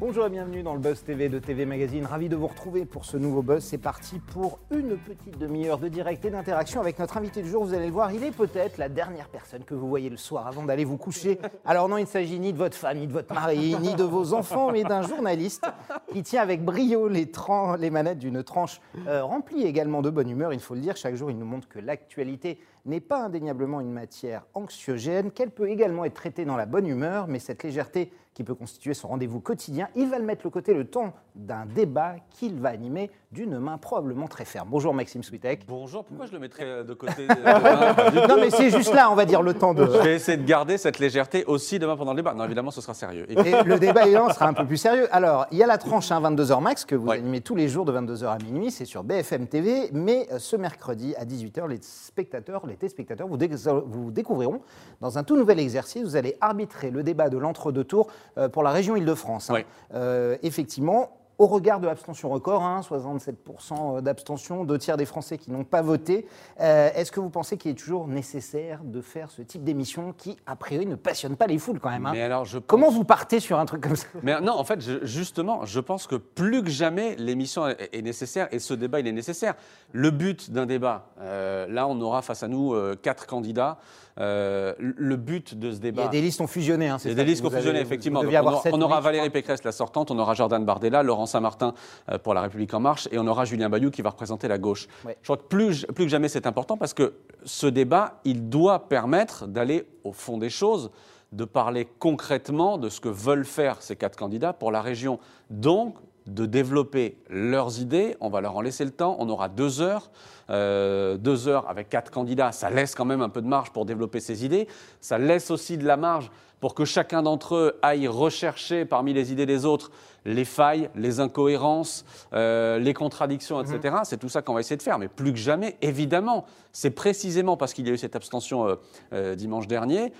Bonjour et bienvenue dans le Buzz TV de TV Magazine. Ravi de vous retrouver pour ce nouveau Buzz. C'est parti pour une petite demi-heure de direct et d'interaction avec notre invité du jour. Vous allez le voir, il est peut-être la dernière personne que vous voyez le soir avant d'aller vous coucher. Alors non, il ne s'agit ni de votre femme, ni de votre mari, ni de vos enfants, mais d'un journaliste qui tient avec brio les, les manettes d'une tranche euh, remplie également de bonne humeur. Il faut le dire, chaque jour, il nous montre que l'actualité n'est pas indéniablement une matière anxiogène, qu'elle peut également être traitée dans la bonne humeur, mais cette légèreté qui peut constituer son rendez-vous quotidien, il va le mettre le côté le temps d'un débat qu'il va animer d'une main probablement très ferme. Bonjour Maxime Switek. Bonjour, pourquoi je le mettrais euh, de côté de-. Non mais c'est juste là, on va dire, le temps de... Je vais essayer de garder cette légèreté aussi demain pendant le débat. Non, évidemment, ce sera sérieux. Et- le débat, évidemment, sera un peu plus sérieux. Alors, il y a la tranche hein, 22h max que vous Ouais. animez tous les jours de 22h à minuit, c'est sur BFM TV. Mais euh, ce mercredi à 18h, les spectateurs, les téléspectateurs vous, vous découvriront dans un tout nouvel exercice. Vous allez arbitrer le débat de l'entre-deux tours euh, pour la région Île-de-France. hein. Euh, effectivement, au regard de l'abstention record, hein, 67% d'abstention, deux tiers des Français qui n'ont pas voté, euh, est-ce que vous pensez qu'il est toujours nécessaire de faire ce type d'émission qui, a priori, ne passionne pas les foules quand même hein Mais alors, je Comment vous partez sur un truc comme ça Mais non, en fait, je- justement, je pense que plus que jamais, l'émission est, est nécessaire et ce débat, il est nécessaire. Le but d'un débat, euh, là, on aura face à nous euh, quatre candidats. Euh, le but de ce Il y débat. a des listes ont fusionné. Hein, Il c'est y a ça des listes confusionnées, avez- effectivement. Donc, on aura, on Valérie. Pécresse, la sortante, on aura Jordan Bardella, Laurent Saint-Martin euh, pour La République En Marche, et on aura Julien Bayou qui va représenter la gauche. Ouais. Je crois que plus, plus que jamais, c'est important parce que ce débat, il doit permettre d'aller au fond des choses, de parler concrètement de ce que veulent faire ces quatre candidats pour la région. Donc, de développer leurs idées. On va leur en laisser le temps. On aura deux heures. Euh, deux heures avec quatre candidats, ça laisse quand même un peu de marge pour développer ses idées. Ça laisse aussi de la marge pour que chacun d'entre eux aille rechercher parmi les idées des autres les failles, les incohérences, euh, les contradictions, etc. C'est tout ça qu'on va essayer de faire. Mais plus que jamais, évidemment, c'est précisément parce qu'il y a eu cette abstention euh, dimanche dernier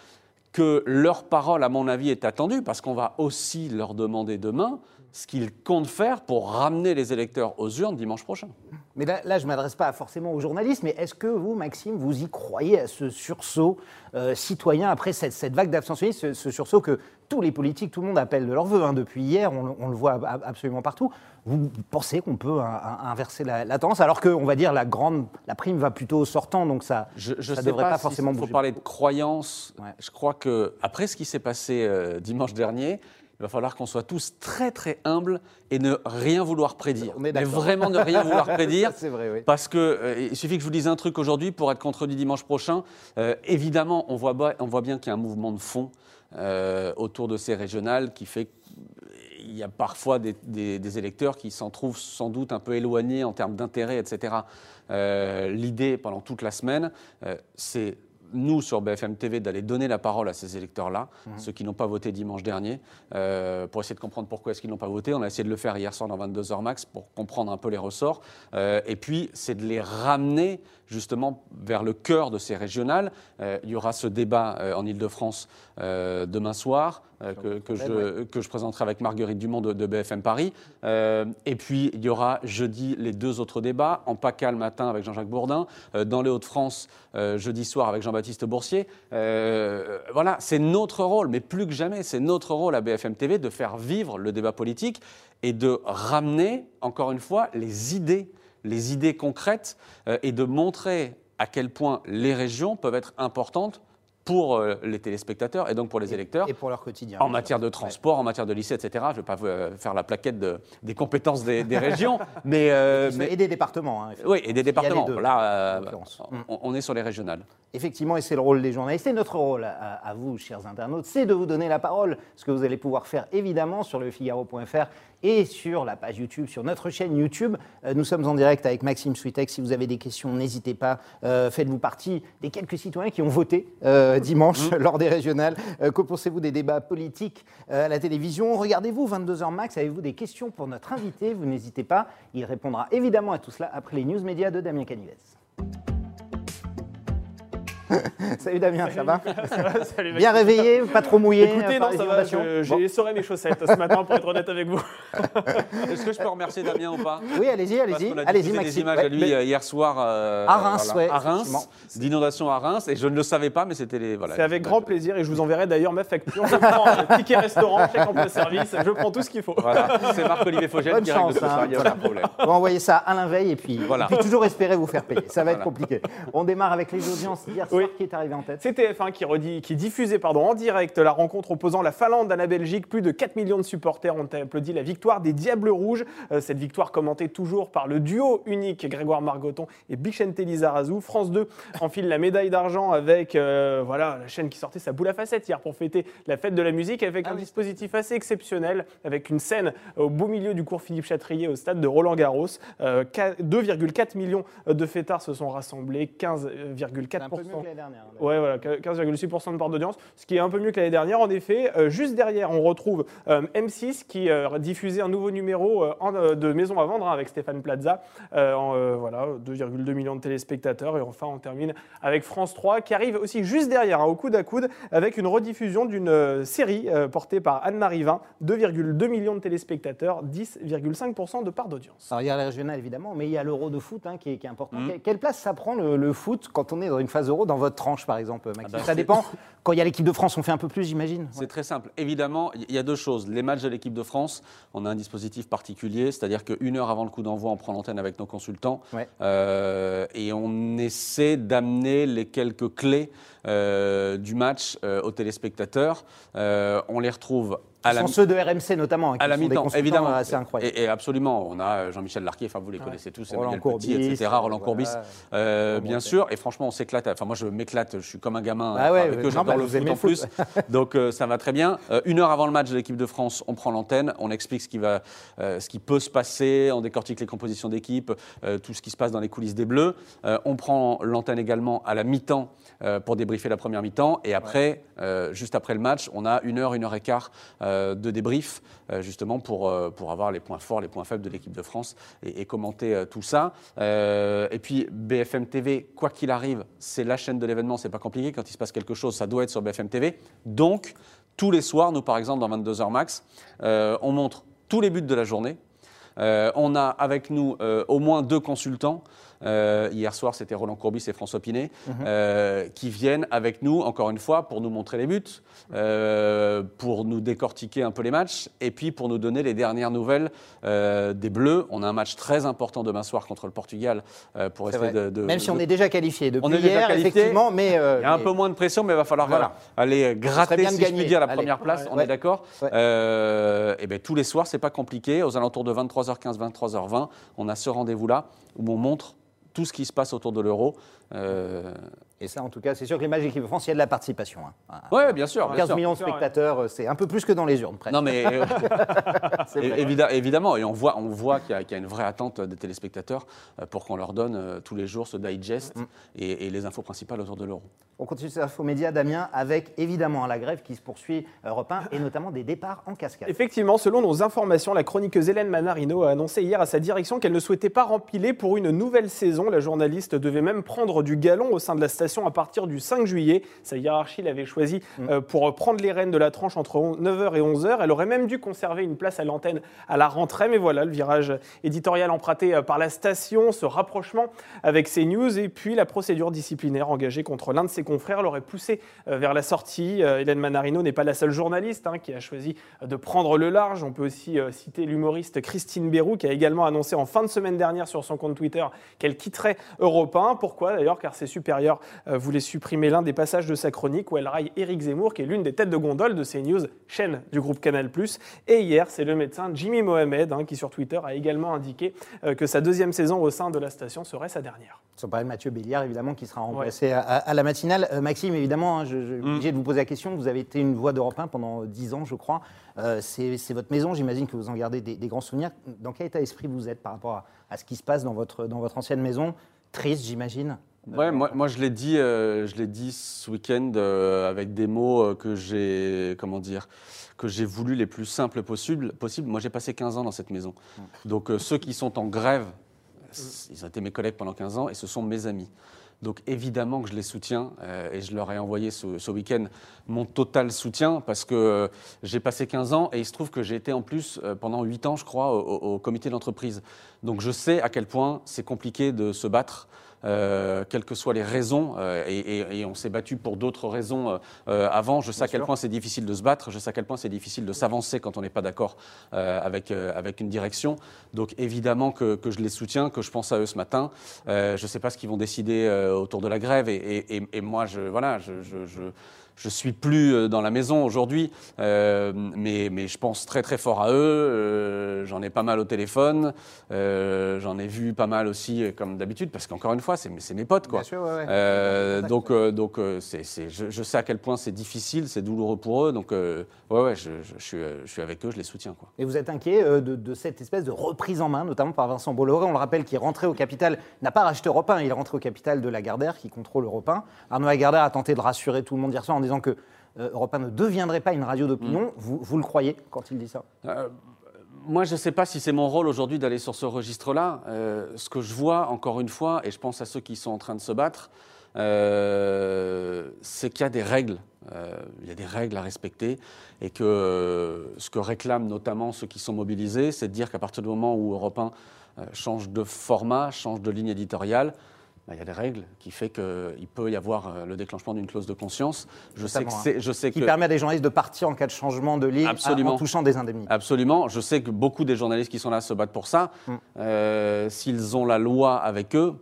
que leur parole, à mon avis, est attendue, parce qu'on va aussi leur demander demain ce qu'ils comptent faire pour ramener les électeurs aux urnes dimanche prochain. Mais là, là, je ne m'adresse pas forcément aux journalistes, mais est-ce que vous, Maxime, vous y croyez à ce sursaut euh, citoyen après cette, cette vague d'abstentionnisme, ce, ce sursaut que tous les politiques, tout le monde appelle de leur vœu hein, depuis hier, on, le- on le voit ab- absolument partout. Vous pensez qu'on peut hein, hein, inverser la, la tendance, alors qu'on va dire la grande, la prime va plutôt au sortant, donc ça, sais devrait pas, pas si forcément il faut bouger. parler de croyance. Ouais. Je crois que après ce qui s'est passé euh, dimanche dernier, il va falloir qu'on soit tous très très humbles et ne rien vouloir prédire. On est Mais vraiment ne rien vouloir prédire. C'est vrai, oui. Parce que euh, il suffit que je vous dise un truc aujourd'hui pour être contredit dimanche prochain. Euh, évidemment, on voit, on voit bien qu'il y a un mouvement de fond euh, autour de ces régionales qui fait qu'il y a parfois des, des- des électeurs qui s'en trouvent sans doute un peu éloignés en termes d'intérêt, etc. Euh, L'idée pendant toute la semaine, euh, c'est nous sur BFM TV d'aller donner la parole à ces électeurs-là, ceux qui n'ont pas voté dimanche dernier, euh, pour essayer de comprendre pourquoi est-ce qu'ils n'ont pas voté. On a essayé de le faire hier soir dans 22h max pour comprendre un peu les ressorts. Euh, et puis, c'est de les ramener justement vers le cœur de ces régionales. Euh, il y aura ce débat euh, en Ile-de-France euh, demain soir que, que je, que je présenterai avec Marguerite Dumont de, de BFM Paris. Et puis, il y aura jeudi les deux autres débats, en PACA le matin avec Jean-Jacques Bourdin, dans les Hauts-de-France jeudi soir avec Jean-Baptiste Boursier. Voilà, c'est notre rôle, mais plus que jamais, c'est notre rôle à BFM TV de faire vivre le débat politique et de ramener, encore une fois, les idées, les idées concrètes euh, et de montrer à quel point les régions peuvent être importantes pour euh, les téléspectateurs et donc pour les électeurs. Et pour leur quotidien. En matière de transport, en matière de lycée, etc. Je ne vais pas euh, faire la plaquette de- des compétences des, des régions, mais, euh, mais- Et des départements. hein, effectivement. oui, et des départements. deux, Là, euh, l'occurrence. on, on est sur les régionales. Effectivement, et c'est le rôle des journalistes. Et notre rôle à, à vous, chers internautes, c'est de vous donner la parole. Ce que vous allez pouvoir faire évidemment sur le Figaro.fr et sur la page YouTube, sur notre chaîne YouTube. Euh, nous sommes en direct avec Maxime Switek. Si vous avez des questions, n'hésitez pas. Euh, Faites-vous partie des quelques citoyens qui ont voté euh, dimanche lors des régionales. Que pensez-vous des débats politiques à la télévision? Regardez-vous 22h max. Avez-vous des questions pour notre invité? Vous n'hésitez pas. Il répondra évidemment à tout cela après les news médias de Damien Canivez. Salut Damien, ça va Salut, Bien réveillé, pas trop mouillé Écoutez, non, ça va, j'ai essoré mes chaussettes ce matin pour être honnête avec vous. Est-ce que je peux remercier Damien ou pas? Oui, allez-y, allez-y, allez-y, diffusé des Maxime. images Ouais. à lui euh, hier soir euh, À Reims, ouais, à Reims, d'inondation à Reims, et je ne le savais pas, mais c'était les voilà. C'est avec grand plaisir et je vous enverrai d'ailleurs ma facture. Je prends un ticket restaurant, chèque emploi service, je prends tout ce qu'il faut. Voilà, c'est Marc-Olivier Fogel Bonne qui règle chance, ce soir, hein. il n'y a aucun problème. On va envoyer ça à Alain Veil et puis, Voilà. et puis toujours espérer vous faire payer. Ça va être Voilà. compliqué. On démarre avec les audiences hier soir Oui. qui est arrivé en tête. C'est TF1 qui, redit- qui diffusait pardon, en direct la rencontre opposant la Finlande à la Belgique. Plus de 4 millions de supporters ont applaudi la victoire des Diables Rouges. Euh, cette victoire commentée toujours par le duo unique Grégoire Margoton et Bichente Lizarazu. France 2 enfile la médaille d'argent avec euh, voilà, la chaîne qui sortait sa boule à facettes hier pour fêter la fête de la musique avec Ah un oui. dispositif assez exceptionnel avec une scène au beau milieu du cours Philippe Chatrier au stade de Roland Garros. Euh, qua- 2,4 millions de fêtards se sont rassemblés, 15,4%. Que l'année dernière. hein. Ouais, voilà, 15,6% de part d'audience, ce qui est un peu mieux que l'année dernière. En effet, Euh, juste derrière, on retrouve euh, M6 qui euh, diffusait un nouveau numéro euh, en, de Maison à vendre hein, avec Stéphane Plaza. En, voilà, 2,2 millions de téléspectateurs. Et enfin, on termine avec France 3 qui arrive aussi juste derrière, hein, au coude à coude, avec une rediffusion d'une série portée par Anne-Marie Vin. 2,2 millions de téléspectateurs, 10,5% de part d'audience. Alors il y a la régionale évidemment, mais il y a l'euro de foot hein, qui, est, qui est important. Que- Quelle place ça prend le, le foot quand on est dans une phase euro dans votre tranche par exemple, Maxime bah, Ça dépend. Quand il y a l'équipe de France, on fait un peu plus, j'imagine. C'est très simple. Évidemment, il y a deux choses. Les matchs de l'équipe de France, on a un dispositif particulier, c'est-à-dire qu'une heure avant le coup d'envoi, on prend l'antenne avec nos consultants Ouais. euh, et on essaie d'amener les quelques clés euh, du match euh, aux téléspectateurs. On les retrouve à la sont ceux de RMC notamment, hein, qui à la sont des mi-temps, évidemment. assez incroyables. Et, et absolument, on a euh, Jean-Michel Larquet, enfin vous les connaissez tous, Roland Courbis, Petit, etc. Roland voilà. Courbis, euh, bien sûr. Et franchement, on s'éclate. Enfin, moi, je m'éclate. Je suis comme un gamin Ah ouais, avec eux. J'adore le vous foot en le plus. Donc euh, ça va très bien. Euh, une heure avant le match de l'équipe de France, on prend l'antenne, on explique ce qui, va, euh, ce qui peut se passer, on décortique les compositions d'équipe, euh, tout ce qui se passe dans les coulisses des Bleus. Euh, on prend l'antenne également à la mi-temps euh, pour débriefer la première mi-temps. Et après, euh, juste après le match, on a une heure, une heure et quart euh, de débrief, euh, justement pour, euh, pour avoir les points forts, les points faibles de l'équipe de France et, commenter euh, tout ça. Euh, et puis BFM TV, quoi qu'il arrive, c'est la chaîne de l'événement, c'est pas compliqué. Quand il se passe quelque chose, ça doit être sur BFM TV. Donc, tous les soirs, nous par exemple, dans 22h max, euh, on montre tous les buts de la journée. Euh, on a avec nous euh, au moins deux consultants. Euh, hier soir, c'était Roland Courbis et François Pinet, euh, qui viennent avec nous, encore une fois, pour nous montrer les buts, euh, pour nous décortiquer un peu les matchs, et puis pour nous donner les dernières nouvelles des Bleus. On a un match très important demain soir contre le Portugal pour essayer de, de- Même si on de- est déjà qualifié depuis On est déjà hier, qualifié. effectivement, mais il y a un peu moins de pression, mais il va falloir Voilà. aller gratter, bien de si je gagner. puis dire, la Allez. première place. On Ouais. est d'accord Ouais. Et bien tous les soirs, c'est pas compliqué. Aux alentours de 23h15, 23h20, on a ce rendez-vous-là où on montre tout ce qui se passe autour de l'euro. Euh, Et ça, en tout cas, c'est sûr que les matchs d'équipe de France, il y a de la participation. hein. Ouais, bien sûr. bien 15 sûr. millions de spectateurs, euh, c'est un peu plus que dans les urnes, presque. Non, mais euh, vrai. évidemment, et on voit, on voit qu'il y, a- qu'il y a une vraie attente des téléspectateurs euh, pour qu'on leur donne tous les jours ce digest Mm. et, et les infos principales autour de l'euro. On continue ces infos médias, Damien, avec évidemment la grève qui se poursuit Europe 1 et notamment des départs en cascade. Effectivement, selon nos informations, la chroniqueuse Hélène Manarino a annoncé hier à sa direction qu'elle ne souhaitait pas rempiler pour une nouvelle saison. La journaliste devait même prendre du galon au sein de la station à partir du 5 juillet. Sa hiérarchie l'avait choisie euh, pour prendre les rênes de la tranche entre 9h et 11h. Elle aurait même dû conserver une place à l'antenne à la rentrée, mais voilà, le virage éditorial emprunté euh, par la station, ce rapprochement avec CNews et puis la procédure disciplinaire engagée contre l'un de ses confrères l'aurait poussé euh, vers la sortie. Hélène Manarino n'est pas la seule journaliste hein, qui a choisi de prendre le large. On peut aussi citer l'humoriste Christine Bérou qui a également annoncé en fin de semaine dernière sur son compte Twitter qu'elle quitterait Europe 1. Pourquoi? D'ailleurs Car ses supérieurs euh, voulaient supprimer l'un des passages de sa chronique où elle raille Éric Zemmour, qui est l'une des têtes de gondole de CNews, chaîne du groupe Canal+. Et hier, c'est le médecin Jimmy Mohamed hein, qui sur Twitter a également indiqué euh, que sa deuxième saison au sein de la station serait sa dernière. Sans parler de Mathieu Béliard, évidemment, qui sera remplacé à, à- à la matinale. Euh, Maxime, évidemment, hein, je, je suis Mm. obligé de vous poser la question. Vous avez été une voix d'Europe 1 pendant 10 ans, je crois. Euh, c'est c'est votre maison, j'imagine que vous en gardez des, des grands souvenirs. Dans quel état d'esprit vous êtes par rapport à, à ce qui se passe dans votre, dans votre ancienne maison? Triste, j'imagine? Ouais, moi, moi, je l'ai dit, euh, je l'ai dit ce week-end euh, avec des mots euh, que j'ai, comment dire, que j'ai voulu les plus simples possibles. possible. Moi, j'ai passé 15 ans dans cette maison. Donc, euh, ceux qui sont en grève, c- ils ont été mes collègues pendant 15 ans et ce sont mes amis. Donc évidemment que je les soutiens euh, et je leur ai envoyé ce, ce week-end mon total soutien parce que euh, j'ai passé 15 ans et il se trouve que j'ai été en plus euh, pendant 8 ans, je crois, au, au comité d'entreprise. Donc je sais à quel point c'est compliqué de se battre. Euh, quelles que soient les raisons, euh, et, et, et, on s'est battu pour d'autres raisons euh, avant. Je sais Bien à quel sûr. point c'est difficile de se battre, je sais à quel point c'est difficile de s'avancer quand on n'est pas d'accord avec, avec une direction. Donc évidemment que, que, je les soutiens, que je pense à eux ce matin. je ne sais pas ce qu'ils vont décider autour de la grève, et, et moi, je, voilà, je, je, je je suis plus euh, dans la maison aujourd'hui, euh, mais, mais, je pense très très fort à eux. Euh, j'en ai pas mal au téléphone, euh, j'en ai vu pas mal aussi, comme d'habitude, parce qu'encore une fois, c'est mes potes. Quoi. Bien sûr, ouais, ouais. donc, donc c'est, c'est, je, je, sais à quel point c'est difficile, c'est douloureux pour eux. Donc, ouais, ouais, je, je, suis, je suis avec eux, je les soutiens. Quoi. Et vous êtes inquiet de, de, cette espèce de reprise en main, notamment par Vincent Bolloré. On le rappelle, qui est rentré au capital, n'a pas racheté Europe 1, il est rentré au capital de Lagardère, qui contrôle Europe 1. Arnaud Lagardère a tenté de rassurer tout le monde hier soir en disant que euh, Europe 1 ne deviendrait pas une radio d'opinion. Mmh. Vous, vous, le croyez quand il dit ça? Euh, Moi, je ne sais pas si c'est mon rôle aujourd'hui d'aller sur ce registre-là. Euh, ce que je vois, encore une fois, et je pense à ceux qui sont en train de se battre, euh, c'est qu'il y a des règles. Il y a des règles à respecter et que ce que réclament notamment ceux qui sont mobilisés, c'est de dire qu'à partir du moment où Europe 1 change de format, change de ligne éditoriale, il y a des règles qui fait qu'il peut y avoir le déclenchement d'une clause de conscience. Je sais que je sais qui que... permet à des journalistes de partir en cas de changement de ligne Absolument. en touchant des indemnités. Absolument. Je sais que beaucoup des journalistes qui sont là se battent pour ça. Mm. Euh, s'ils ont la loi avec eux,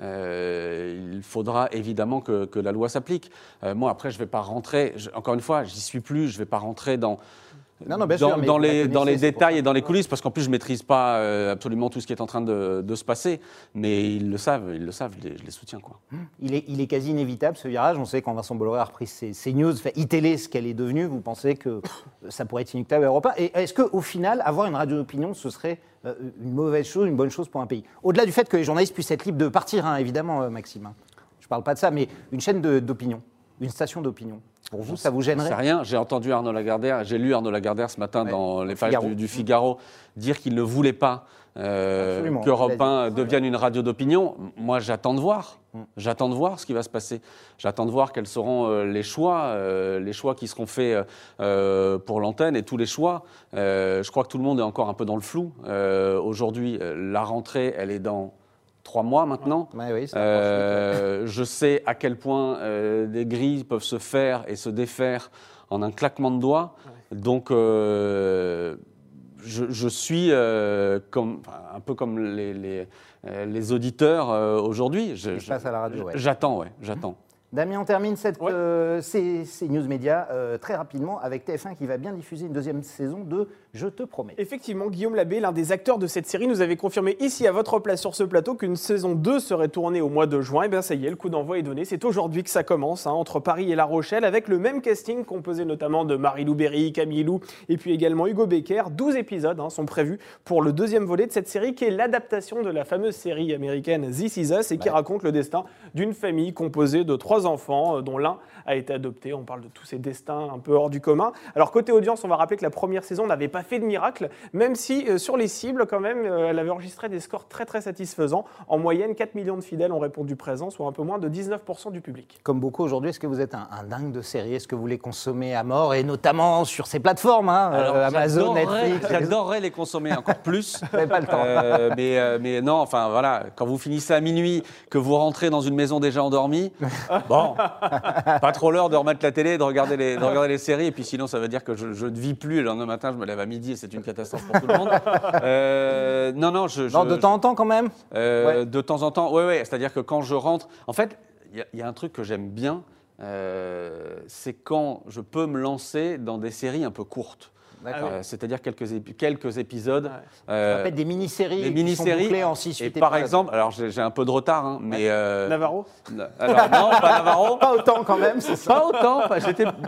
euh, il faudra évidemment que, que la loi s'applique. Euh, moi, après, je ne vais pas rentrer, je, encore une fois, j'y suis plus, je ne vais pas rentrer dans, non, non, bien dans, sûr, dans les, dans les détails et dans les coulisses, parce qu'en plus, je ne maîtrise pas euh, absolument tout ce qui est en train de, de, se passer. Mais ils le savent, ils le savent, je les, je les soutiens. Quoi. Il, est, il est quasi inévitable, ce virage. On sait quand Vincent Bolloré a repris ses, ses news, fait e-télé, ce qu'elle est devenue, vous pensez que ça pourrait être inéluctable à Europe 1 Et est-ce qu'au final, avoir une radio d'opinion, ce serait euh, une mauvaise chose, une bonne chose pour un pays? Au-delà du fait que les journalistes puissent être libres de partir, hein, évidemment, euh, Maxime. Hein. Je ne parle pas de ça, mais une chaîne d'opinion, une station d'opinion. Pour vous, ça vous gênerait C'est rien. J'ai entendu Arnaud Lagardère, j'ai lu Arnaud Lagardère ce matin ouais. dans les pages du, du, Figaro dire qu'il ne voulait pas euh, qu'Europe 1 devienne une radio d'opinion. Moi, j'attends de voir. Mm. J'attends de voir ce qui va se passer. J'attends de voir quels seront euh, les choix, euh, les choix qui seront faits euh, pour l'antenne et tous les choix. Je crois que tout le monde est encore un peu dans le flou. Aujourd'hui, la rentrée, elle est dans trois mois maintenant. Ouais, oui, euh, je sais à quel point euh, des grilles peuvent se faire et se défaire en un claquement de doigts. Ouais. Donc, euh, je, je, suis euh, comme, un peu comme les, les, les auditeurs euh, aujourd'hui. J'attends, ouais, j'attends. Damien, on termine cette, ouais. euh, ces, ces, news médias euh, très rapidement avec TF1 qui va bien diffuser une deuxième saison de Je te promets. Effectivement, Guillaume Labbé, l'un des acteurs de cette série, nous avait confirmé ici à votre place sur ce plateau qu'une saison 2 serait tournée au mois de juin. Et bien ça y est, le coup d'envoi est donné. C'est aujourd'hui que ça commence, hein, entre Paris et La Rochelle, avec le même casting composé notamment de Marie-Lou Berry, Camille Lou et puis également Hugo Becker. 12 épisodes hein, sont prévus pour le deuxième volet de cette série qui est l'adaptation de la fameuse série américaine This Is Us et qui ouais. raconte le destin d'une famille composée de trois enfants, euh, dont l'un a été adopté. On parle de tous ces destins un peu hors du commun. Alors côté audience, on va rappeler que la première saison n'avait pas fait de miracle, même si euh, sur les cibles, quand même, euh, elle avait enregistré des scores très très satisfaisants. En moyenne, 4 millions de fidèles ont répondu présent, soit un peu moins de 19% du public. Comme beaucoup aujourd'hui, est-ce que vous êtes un, un dingue de séries Est-ce que vous les consommez à mort? Et notamment sur ces plateformes, hein, Alors, euh, Amazon, Netflix J'adorerais les consommer encore plus. mais pas le temps. Euh, mais, mais, non, enfin voilà, quand vous finissez à minuit, que vous rentrez dans une maison déjà endormie, bon, pas trop l'heure de remettre la télé, de regarder les, de regarder les séries, et puis sinon ça veut dire que je, je, ne vis plus. Le lendemain matin, je me lève à midi et c'est une catastrophe pour tout le monde. Euh, non, non, je, non, de temps en temps quand même. Euh, ouais. De temps en temps, oui, oui. C'est-à-dire que quand je rentre, en fait, il y, y, a un truc que j'aime bien, euh, c'est quand je peux me lancer dans des séries un peu courtes. Euh, C'est-à-dire quelques, quelques épisodes. Ouais. Euh, des mini-séries. Des mini-séries. en 6 Et par exemple, alors j'ai un peu de retard, hein, mais. Euh, Navarro alors, Non, pas Navarro. pas autant quand même, c'est ça. Pas autant. Pas,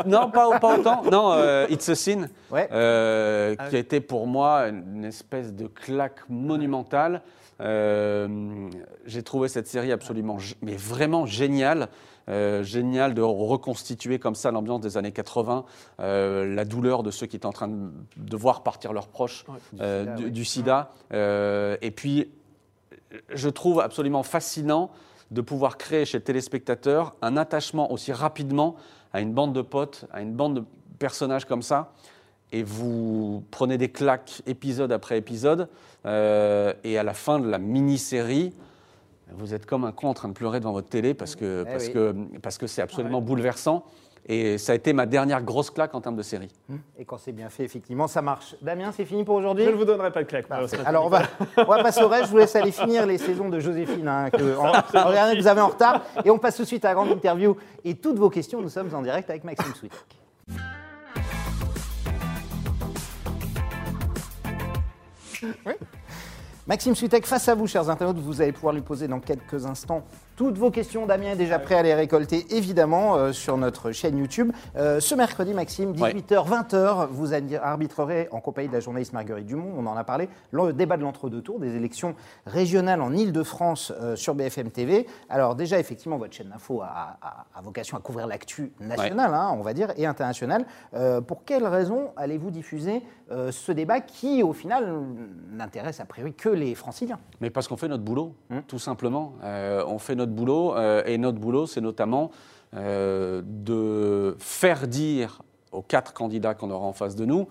non, pas, pas, autant. Non, euh, It's a Sin, ouais. Euh, ah, qui a été pour moi une espèce de claque monumentale. j'ai trouvé cette série absolument, mais vraiment géniale. Euh, génial de reconstituer comme ça l'ambiance des années 80, euh, la douleur de ceux qui étaient en train de, de voir partir leurs proches ouais, du, euh, sida, du, sida. Et puis, je trouve absolument fascinant de pouvoir créer chez le téléspectateur un attachement aussi rapidement à une bande de potes, à une bande de personnages comme ça. Et vous prenez des claques épisode après épisode. euh, et à la fin de la mini-série, vous êtes comme un con en train de pleurer devant votre télé parce que Eh parce oui. que parce que c'est absolument bouleversant. Et ça a été ma dernière grosse claque en termes de série. Et quand c'est bien fait, effectivement, ça marche. Damien, c'est fini pour aujourd'hui Je ne vous donnerai pas de claque. Alors on va, on va passer au reste. Je vous laisse aller finir les saisons de Joséphine. Hein, que, en, en regardant que vous avez en retard. Et on passe tout de suite à la grande interview et toutes vos questions. Nous sommes en direct avec Maxime Switek. Oui. Maxime Switek, face à vous, chers internautes, vous allez pouvoir lui poser dans quelques instants toutes vos questions. Damien est déjà prêt à les récolter, évidemment, euh, sur notre chaîne YouTube. Euh, ce mercredi, Maxime, 18h, 20h, vous arbitrerez en compagnie de la journaliste Marguerite Dumont, on en a parlé, le débat de l'entre-deux tours des élections régionales en Ile-de-France euh, sur BFM TV. Alors déjà, effectivement, votre chaîne d'info a, a- a vocation à couvrir l'actu nationale, hein, on va dire, et internationale. Pour quelles raisons allez-vous diffuser ce débat qui, au final, n'intéresse a priori que les franciliens Mais parce qu'on fait notre boulot, tout simplement. Euh, on fait notre boulot, euh, et notre boulot, c'est notamment euh, de faire dire aux quatre candidats qu'on aura en face de nous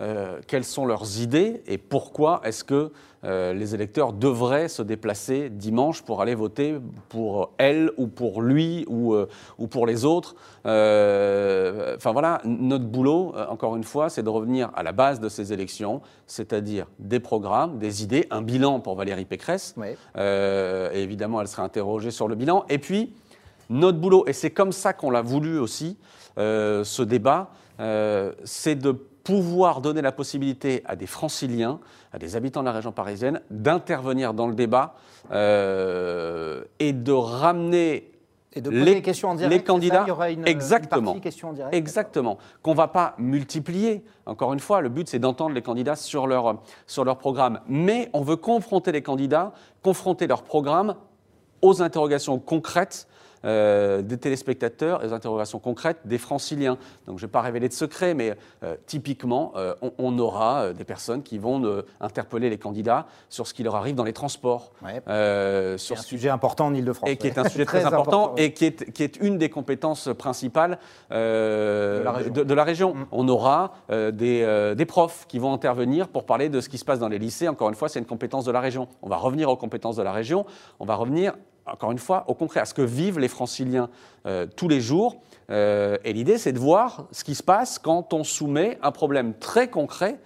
euh, quelles sont leurs idées et pourquoi est-ce que euh, les électeurs devraient se déplacer dimanche pour aller voter pour elle ou pour lui ou, euh, ou pour les autres? Enfin voilà, notre boulot, encore une fois, c'est de revenir à la base de ces élections, c'est-à-dire des programmes, des idées, un bilan pour Valérie Pécresse. Et évidemment, elle sera interrogée sur le bilan. Et puis, notre boulot, et c'est comme ça qu'on l'a voulu aussi, ce débat, c'est de pouvoir donner la possibilité à des franciliens, à des habitants de la région parisienne, d'intervenir dans le débat euh, et de ramener Et de poser Les- des questions en direct les c'est ça candidats, Il y aura une, exactement. une partie questions en direct Exactement. Qu'on ne va pas multiplier. Encore une fois, le but, c'est d'entendre les candidats sur leur, sur leur programme. Mais on veut confronter les candidats, confronter leur programme aux interrogations concrètes euh, des téléspectateurs et aux interrogations concrètes des franciliens. Donc je ne vais pas révéler de secret, mais euh, typiquement, euh, on, on aura des personnes qui vont interpeller les candidats sur ce qui leur arrive dans les transports, Ouais. C'est sur un ce sujet important en Ile-de-France. et qui est un sujet très, important, ouais. et qui est, qui est une des compétences principales De la région. de, de la région. Mm. On aura des, des profs qui vont intervenir pour parler de ce qui se passe dans les lycées. Encore une fois, c'est une compétence de la région. On va revenir aux compétences de la région. On va revenir, encore une fois, au concret, à ce que vivent les franciliens euh, tous les jours. Euh, et l'idée, c'est de voir ce qui se passe quand on soumet un problème très concret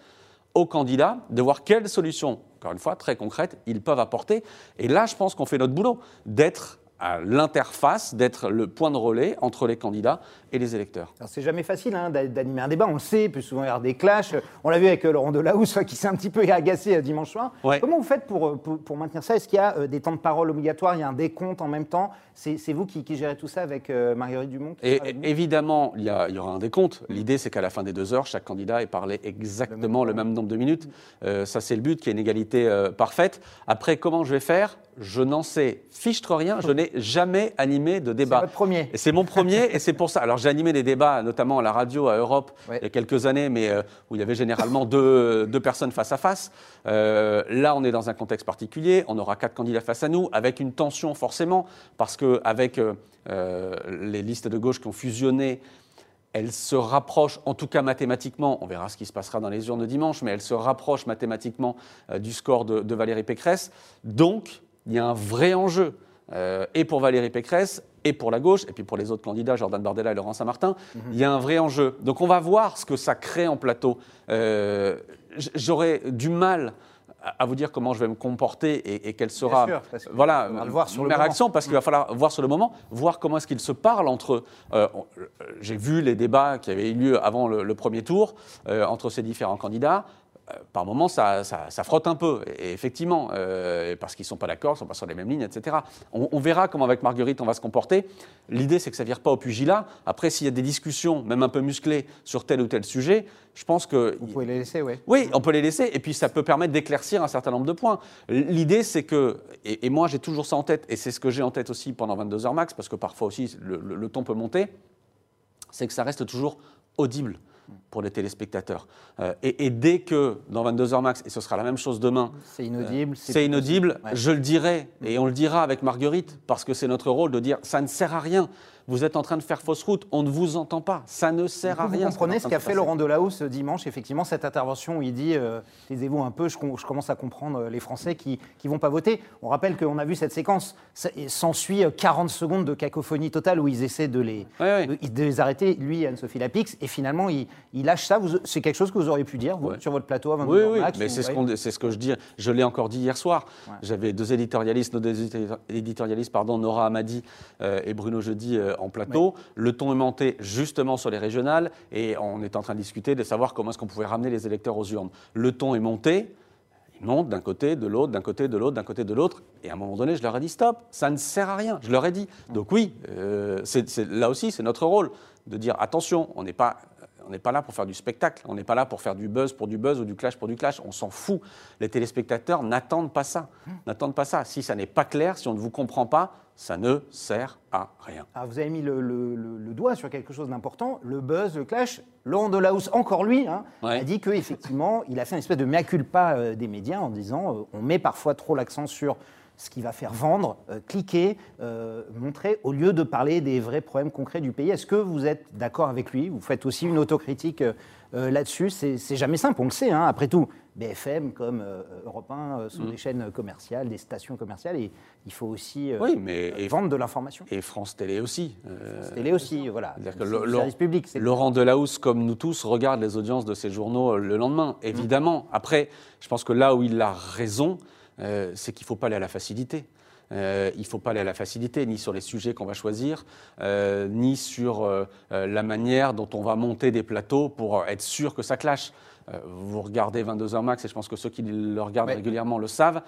aux candidats, de voir quelles solutions, encore une fois, très concrètes, ils peuvent apporter. Et là, je pense qu'on fait notre boulot, d'être à l'interface, d'être le point de relais entre les candidats et les électeurs. Alors, C'est jamais facile hein, d'a- d'animer un débat, on le sait, il peut souvent y avoir des clashs. On l'a vu avec euh, Laurent Delahousse qui s'est un petit peu agacé euh, dimanche soir. Ouais. Comment vous faites pour, euh, pour, pour maintenir ça? Est-ce qu'il y a des temps de parole obligatoires? Il y a un décompte en même temps? C'est vous qui, qui gérez tout ça avec Marguerite Dumont qui Et évidemment, il y, a- il y aura un décompte. L'idée, c'est qu'à la fin des deux heures, chaque candidat ait parlé exactement le même nombre de minutes. Euh, ça, c'est le but, qu'il y ait une égalité euh, parfaite. Après, comment je vais faire? Je n'en sais fichtre rien. Je n'ai jamais animé de C'est débat. votre premier. Et c'est mon premier, et c'est pour ça. Alors j'ai animé des débats, notamment à la radio, à Europe, Ouais. il y a quelques années, mais euh, où il y avait généralement deux, deux personnes face à face. Euh, là, on est dans un contexte particulier. On aura quatre candidats face à nous, avec une tension forcément, parce qu'avec les listes de gauche qui ont fusionné, elles se rapprochent, en tout cas mathématiquement, on verra ce qui se passera dans les urnes dimanche, mais elles se rapprochent mathématiquement euh, du score de, de Valérie Pécresse. Donc, il y a un vrai enjeu, euh, et pour Valérie Pécresse, et pour la gauche, et puis pour les autres candidats, Jordan Bardella et Laurent Saint-Martin, il y a un vrai enjeu. Donc on va voir ce que ça crée en plateau. Euh, J'aurais du mal à vous dire comment je vais me comporter et, et quelle sera sûr, voilà, on va le voir sur le ma moment. réaction, parce qu'il va falloir voir sur le moment, voir comment est-ce qu'ils se parlent entre eux. Euh, euh, J'ai vu les débats qui avaient eu lieu avant le, le premier tour euh, entre ces différents candidats. Euh, par moments, ça, ça- ça frotte un peu, et effectivement, euh, parce qu'ils ne sont pas d'accord, ils ne sont pas sur les mêmes lignes, etc. On, on verra comment avec Marguerite on va se comporter. L'idée, c'est que ça ne vire pas au pugilat. Après, s'il y a des discussions, même un peu musclées, sur tel ou tel sujet, je pense que Vous pouvez les laisser, oui. oui, on peut les laisser, et puis ça peut permettre d'éclaircir un certain nombre de points. L'idée, c'est que, et, et moi j'ai toujours ça en tête, et c'est ce que j'ai en tête aussi pendant 22 heures max, parce que parfois aussi le, le- le ton peut monter, c'est que ça reste toujours audible. Pour les téléspectateurs. Euh, et, et dès que, dans 22h max, et ce sera la même chose demain, C'est inaudible. c'est inaudible, Ouais. je le dirai, et on le dira avec Marguerite, parce que c'est notre rôle de dire ça ne sert à rien. Vous êtes en train de faire fausse route, on ne vous entend pas, ça ne sert à rien. Vous comprenez ce qu'a fait Laurent Delahousse dimanche, effectivement, cette intervention où il dit euh, Taisez-vous un peu, je, com- je commence à comprendre euh, les Français qui ne vont pas voter. On rappelle qu'on a vu cette séquence. S'ensuit euh, 40 secondes de cacophonie totale où ils essaient de les, Ouais, ouais. de- de les arrêter, lui et Anne-Sophie Lapix, et finalement, il, il lâche ça. C'est quelque chose que vous auriez pu dire, vous, Ouais. sur votre plateau à 22 Oui, oui, max mais c'est ce, ce que je dis. Je l'ai encore dit hier soir. J'avais deux éditorialistes, nos deux éditori- éditorialistes, pardon, Nora Amadi euh, et Bruno Jeudi euh, en plateau. Le ton est monté justement sur les régionales et on est en train de discuter de savoir comment est-ce qu'on pouvait ramener les électeurs aux urnes. Le ton est monté. Il monte d'un côté, de l'autre, d'un côté, de l'autre, d'un côté, de l'autre. Et à un moment donné, je leur ai dit stop, ça ne sert à rien. Je leur ai dit. Donc oui, euh, là aussi, c'est notre rôle de dire attention, on n'est pas, on n'est pas là pour faire du spectacle, on n'est pas là pour faire du buzz pour du buzz ou du clash pour du clash. On s'en fout. Les téléspectateurs n'attendent pas ça. N'attendent pas ça. Si ça n'est pas clair, si on ne vous comprend pas, ça ne sert à rien. Ah, vous avez mis le, le- le- le doigt sur quelque chose d'important, le buzz, le clash. Laurent Delahousse, encore lui, hein, Ouais. a dit qu'effectivement, il a fait une espèce de mea culpa euh, des médias en disant euh, on met parfois trop l'accent sur ce qui va faire vendre, euh, cliquer, euh, montrer, au lieu de parler des vrais problèmes concrets du pays. Est-ce que vous êtes d'accord avec lui? Vous faites aussi une autocritique euh, euh, là-dessus. C'est jamais simple, on le sait. hein. Après tout, BFM comme Europe 1 euh, Mm. sont des chaînes commerciales, des stations commerciales, et il faut aussi Oui, mais et, vendre de l'information. et France Télé aussi. Euh, Télé aussi, voilà. C'est le- le- service public. Laurent Delahousse, comme nous tous, regarde les audiences de ces journaux le lendemain, évidemment. Après, je pense que là où il a raison, euh, c'est qu'il ne faut pas aller à la facilité. Euh, il ne faut pas aller à la facilité, ni sur les sujets qu'on va choisir, euh, ni sur euh, la manière dont on va monter des plateaux pour être sûr que ça clash. Vous regardez 22h max, et je pense que ceux qui le regardent Ouais. régulièrement le savent.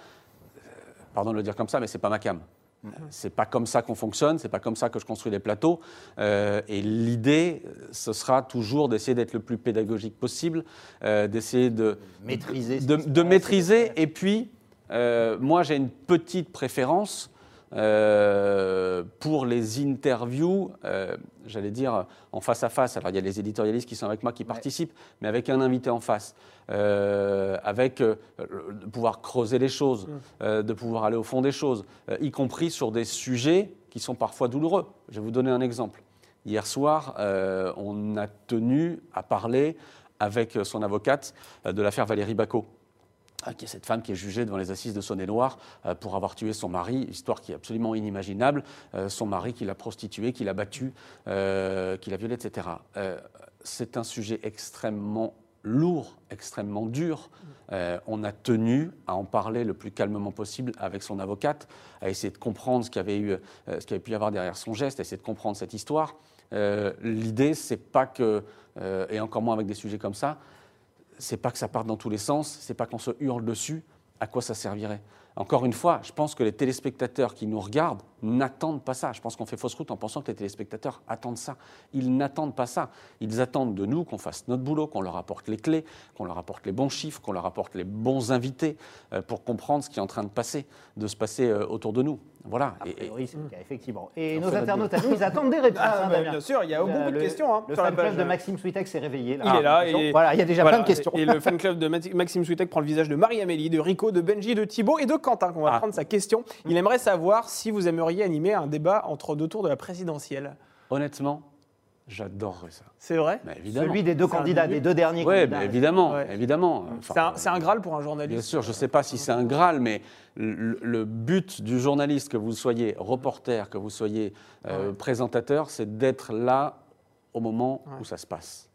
Pardon de le dire comme ça, mais c'est pas ma cam. Euh, C'est pas comme ça qu'on fonctionne, c'est pas comme ça que je construis les plateaux. Et l'idée, ce sera toujours d'essayer d'être le plus pédagogique possible, d'essayer de Maîtriser de, maîtriser. Et puis, euh, moi, j'ai une petite préférence euh, pour les interviews, euh, j'allais dire en face à face. Alors, il y a les éditorialistes qui sont avec moi qui participent, mais avec un invité en face, euh, avec de pouvoir creuser les choses, euh, de pouvoir aller au fond des choses, y compris sur des sujets qui sont parfois douloureux. Je vais vous donner un exemple. Hier soir, on a tenu à parler avec son avocate de l'affaire Valérie Bacot. Ah, qui est cette femme qui est jugée devant les assises de Saône-et-Loire euh, pour avoir tué son mari, histoire qui est absolument inimaginable, euh, son mari qui l'a prostituée, qui l'a battue, euh, qui l'a violée, etc. Euh, c'est un sujet extrêmement lourd, extrêmement dur. Euh, on a tenu à en parler le plus calmement possible avec son avocate, à essayer de comprendre ce qu'il avait, eu, euh, avait pu y avoir derrière son geste, à essayer de comprendre cette histoire. Euh, L'idée, c'est pas que, euh, et encore moins avec des sujets comme ça, c'est pas que ça parte dans tous les sens, c'est pas qu'on se hurle dessus, à quoi ça servirait? Encore une fois, je pense que les téléspectateurs qui nous regardent n'attendent pas ça. Je pense qu'on fait fausse route en pensant que les téléspectateurs attendent ça. Ils n'attendent pas ça. Ils attendent de nous qu'on fasse notre boulot, qu'on leur apporte les clés, qu'on leur apporte les bons chiffres, qu'on leur apporte les bons invités euh, pour comprendre ce qui est en train de passer, de se passer euh, autour de nous. Voilà. A Et- et- priori, c'est le cas, effectivement. Et On nos internautes à nous, ils attendent des réponses. Ah, hein, bah, Damien. bien sûr, il y a beaucoup de questions, hein, le sur la fan club page. de Maxime Switek s'est réveillé. Là. Il est là Ah, et- Voilà, il y a déjà Voilà, plein de questions. Et le fan club de Maxime Switek prend le visage de Marie-Amélie, de Rico, de Benji, de Thibaut et de Quentin, qu'on va Ah. prendre sa question. Il aimerait savoir si vous aimeriez animer un débat entre deux tours de la présidentielle. honnêtement, j'adorerais ça. C'est vrai? Mais évidemment. Celui des deux candidats, des deux derniers Oui, candidats. évidemment, Ouais. évidemment. Enfin, C'est un, Graal pour un Bien journaliste. sûr, je ne sais pas si c'est un Graal, mais le, le but du journaliste, que vous soyez reporter, que vous soyez euh, présentateur, c'est d'être là au moment Ouais. où ça se passe.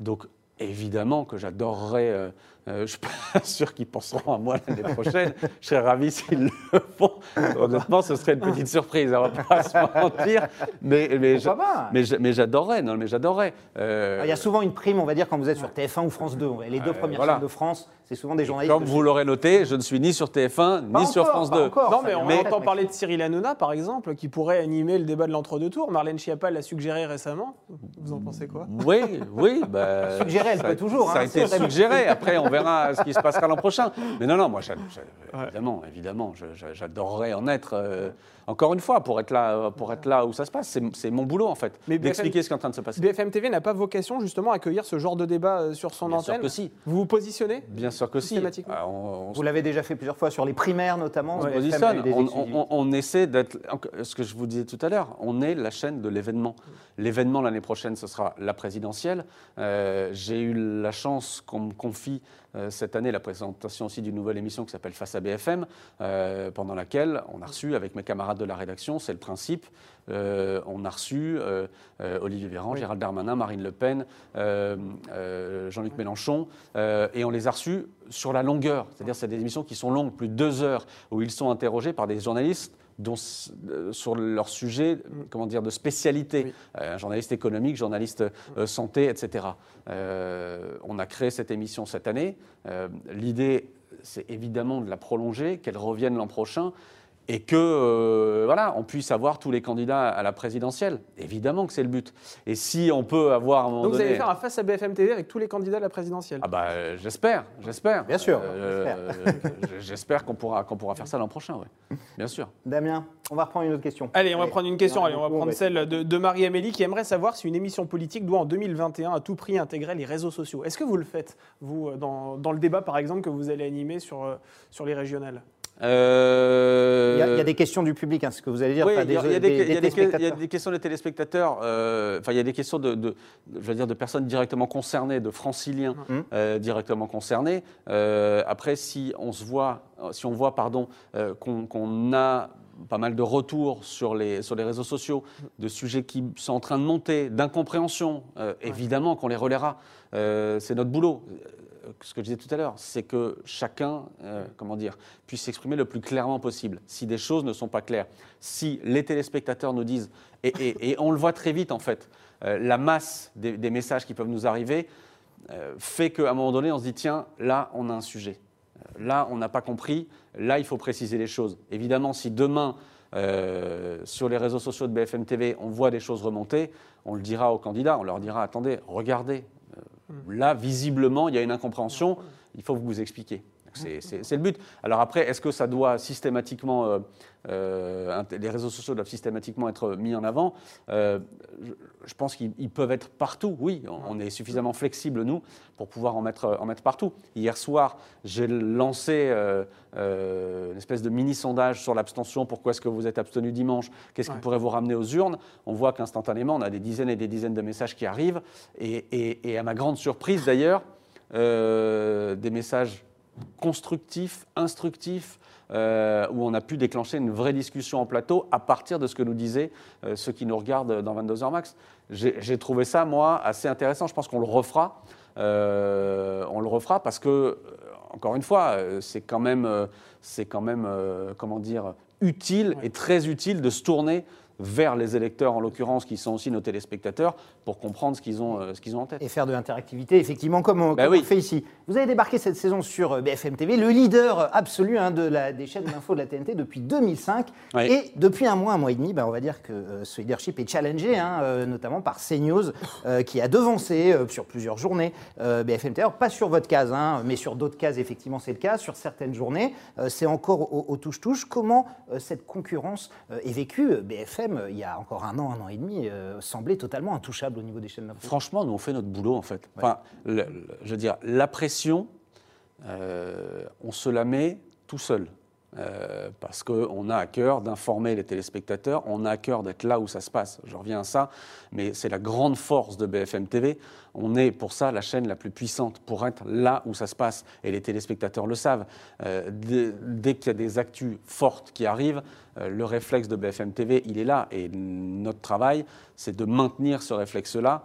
Donc, évidemment que j'adorerais. euh, euh, je ne suis pas sûr qu'ils penseront à moi l'année prochaine. je serais ravi s'ils le font. Honnêtement, ce serait une petite surprise, on ne va pas se mentir. Mais, mais, mais j'adorerais, non, mais j'adorerais. Euh, Il y a souvent une prime, on va dire, quand vous êtes sur TF1 ou France 2. Les deux Euh, premières voilà. chaînes de France, c'est souvent des journalistes. comme vous l'aurez noté, je ne suis ni sur TF1 Pas ni sur France pas 2. encore, Non, mais on entend parler de. Cyril Hanouna, par exemple, qui pourrait animer le débat de l'entre-deux tours. Marlène Schiappa l'a suggéré récemment. Vous en pensez quoi? Oui, oui. Bah, Suggéré, elle Ça- peut toujours. Ça hein, a été suggéré. Après, on verra ce qui se passera l'an prochain. Mais non, non, moi, évidemment, évidemment, j'adorerais en être. euh, encore une fois, pour être là, pour être là où ça se passe, c'est mon boulot en fait, d'expliquer ce qui est en train de se passer. BFM TV n'a pas vocation justement à accueillir ce genre de débat euh, sur son Bien sûr antenne. que si. Vous vous positionnez? Bien sûr que si. Ah, on- on Vous l'avez déjà fait plusieurs fois sur les primaires notamment. on On, exclusivités. on- on essaie d'être. Ce que je vous disais tout à l'heure, on est la chaîne de l'événement. L'événement l'année prochaine, ce sera la présidentielle. Euh, J'ai eu la chance qu'on me confie euh, cette année la présentation aussi d'une nouvelle émission qui s'appelle Face à BFM, euh, pendant laquelle on a reçu avec mes camarades de la rédaction, c'est le principe, euh, on a reçu euh, euh, Olivier Véran, Gérald Darmanin, Marine Le Pen, euh, euh, Jean-Luc Mélenchon, euh, et on les a reçus sur la longueur. C'est-à-dire c'est des émissions qui sont longues, plus de deux heures, où ils sont interrogés par des journalistes dont, euh, sur leur sujet, comment dire, de spécialité. Oui. Euh, journaliste économique, journaliste euh, santé, etc. On a créé cette émission cette année. L'idée, c'est évidemment de la prolonger, qu'elle revienne l'an prochain et que euh, voilà, on puisse avoir tous les candidats à la présidentielle. Évidemment que c'est le but. Et si on peut avoir à un moment Donc vous allez faire un face à BFM TV avec tous les candidats de la présidentielle. ah bah euh, j'espère, j'espère. Bien sûr, Euh, j'espère qu'on pourra qu'on pourra faire ça l'an prochain, ouais. Bien sûr. Damien, on va reprendre une autre question. Allez, on va prendre une question. Allez, on va prendre ouais. celle de, de Marie-Amélie qui aimerait savoir si une émission politique doit en 2021 à tout prix intégrer les réseaux sociaux. Est-ce que vous le faites, vous, euh, dans, dans le débat par exemple que vous allez animer sur, euh, sur les régionales? Euh, Il y, a, il y a des questions du public, hein, ce que vous allez dire, Oui, il y a- des, il y a des- des- des il y a des- il y a téléspectateurs. des questions des téléspectateurs, euh, enfin il y a des questions de, de- je veux dire, de personnes directement concernées, de franciliens Mhm. euh, directement concernés. Après, si on se voit, si on voit, pardon, qu'on a pas mal de retours sur les, sur les réseaux sociaux, de sujets qui sont en train de monter, d'incompréhension, euh, évidemment qu'on les relaiera. Euh, c'est notre boulot. Euh, Ce que je disais tout à l'heure, c'est que chacun, euh, comment dire, puisse s'exprimer le plus clairement possible. Si des choses ne sont pas claires, si les téléspectateurs nous disent, et, et- et on le voit très vite en fait, euh, la masse des, des messages qui peuvent nous arriver euh, fait qu'à un moment donné, on se dit, tiens, là, on a un sujet. Là, on n'a pas compris. Là, il faut préciser les choses. Évidemment, si demain, euh, sur les réseaux sociaux de BFM TV, on voit des choses remonter, on le dira aux candidats, on leur dira, attendez, regardez, là, visiblement, il y a une incompréhension, il faut que vous vous expliquiez. C'est le but. Alors après, est-ce que ça doit systématiquement, euh, euh, les réseaux sociaux doivent systématiquement être mis en avant? Euh, je, je pense qu'ils ils peuvent être partout, oui. On, on est suffisamment flexible, nous, pour pouvoir en mettre, en mettre partout. Hier soir, j'ai lancé une espèce de mini-sondage sur l'abstention. Pourquoi est-ce que vous êtes abstenu dimanche? Qu'est-ce qui Ouais. pourrait vous ramener aux urnes? On voit qu'instantanément, on a des dizaines et des dizaines de messages qui arrivent. Et, et- et à ma grande surprise, d'ailleurs, des messages constructifs, instructifs, euh, où on a pu déclencher une vraie discussion en plateau à partir de ce que nous disaient euh, ceux qui nous regardent dans 22h max. J'ai trouvé ça, moi, assez intéressant. Je pense qu'on le refera. Euh, on le refera parce que, encore une fois, c'est quand même, c'est quand même comment dire, utile et très utile de se tourner vers les électeurs, en l'occurrence, qui sont aussi nos téléspectateurs, pour comprendre ce qu'ils ont, euh, ce qu'ils ont en tête. Et faire de l'interactivité, effectivement, comme, on, comme oui. on le fait ici. Vous avez débarqué cette saison sur euh, BFM TV, le leader absolu hein, de la, des chaînes d'info de la TNT depuis 2005. Oui. Et depuis un mois, un mois et demi, bah, on va dire que euh, ce leadership est challengé, hein, euh, notamment par CNews, qui a devancé sur plusieurs journées BFM TV. Alors, pas sur votre case, hein, mais sur d'autres cases, effectivement, c'est le cas. Sur certaines journées, c'est encore au touche-touche. Comment cette concurrence est vécue BFM, il y a encore un an, un an et demi, euh, semblait totalement intouchable au niveau des chaînes d'info. Franchement, nous, on fait notre boulot, en fait. Enfin, le- le- je veux dire, la pression, euh, on se la met tout seul. Euh, parce qu'on a à cœur d'informer les téléspectateurs, on a à cœur d'être là où ça se passe. Je reviens à ça, mais c'est la grande force de BFM TV. On est pour ça la chaîne la plus puissante, pour être là où ça se passe. Et les téléspectateurs le savent. Euh, dès qu'il y a des actus fortes qui arrivent, euh, le réflexe de BFM TV, il est là. Et notre travail, c'est de maintenir ce réflexe-là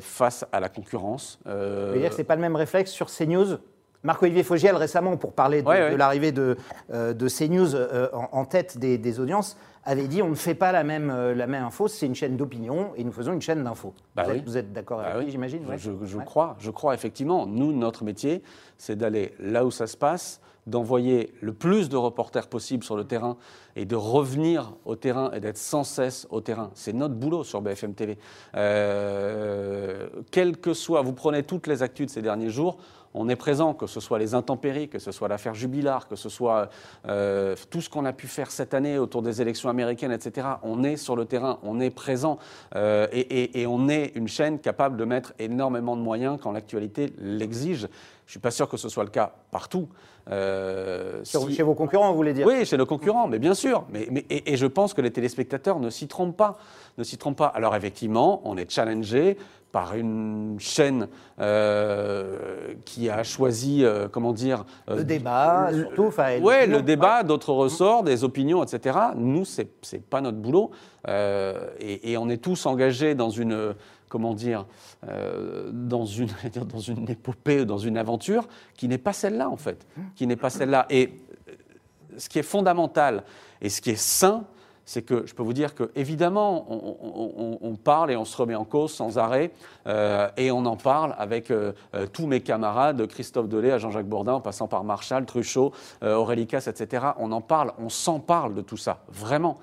face à la concurrence. Vous dire que ce n'est pas le même réflexe sur CNews Marc-Olivier Fogiel, récemment, pour parler de, Ouais, ouais. de l'arrivée de, euh, de CNews euh, en, en tête des, des audiences, avait dit on ne fait pas la même, euh, la même info, c'est une chaîne d'opinion et nous faisons une chaîne d'info. Bah vous, oui. êtes- vous êtes d'accord Bah avec oui. lui, j'imagine Je, ouais. je- je Ouais. crois, je crois effectivement. Nous, notre métier, c'est d'aller là où ça se passe, d'envoyer le plus de reporters possible sur le terrain et de revenir au terrain et d'être sans cesse au terrain. C'est notre boulot sur BFM TV. Euh, quel que soit, vous prenez toutes les actus de ces derniers jours, on est présent, que ce soit les intempéries, que ce soit l'affaire Jubilard, que ce soit euh, tout ce qu'on a pu faire cette année autour des élections américaines, etc. On est sur le terrain, on est présent euh, et, on est une chaîne capable de mettre énormément de moyens quand l'actualité l'exige. Je ne suis pas sûr que ce soit le cas partout. Euh, si- Chez vos concurrents, vous voulez dire oui, chez nos concurrents, mais bien sûr. Mais, mais- et, et je pense que les téléspectateurs ne s'y trompent pas. Ne s'y trompent pas. Alors effectivement, on est challengé par une chaîne euh, qui a choisi, euh, comment dire, Le débat, le- surtout. l'opinion. le débat, d'autres ressorts, des opinions, etc. Nous, c'est c'est pas notre boulot, et, et on est tous engagés dans une, comment dire, euh, dans une, dans une épopée, dans une aventure qui n'est pas celle-là en fait, qui n'est pas celle-là. Et euh, ce qui est fondamental et ce qui est sain, c'est que je peux vous dire que évidemment, on, parle et on se remet en cause sans arrêt, euh, et on en parle avec tous mes camarades, de Christophe Delay à Jean-Jacques Bourdin, en passant par Marshall, Truchot, euh, Aurélie Casse, etc. On en parle, on s'en parle de tout ça, vraiment.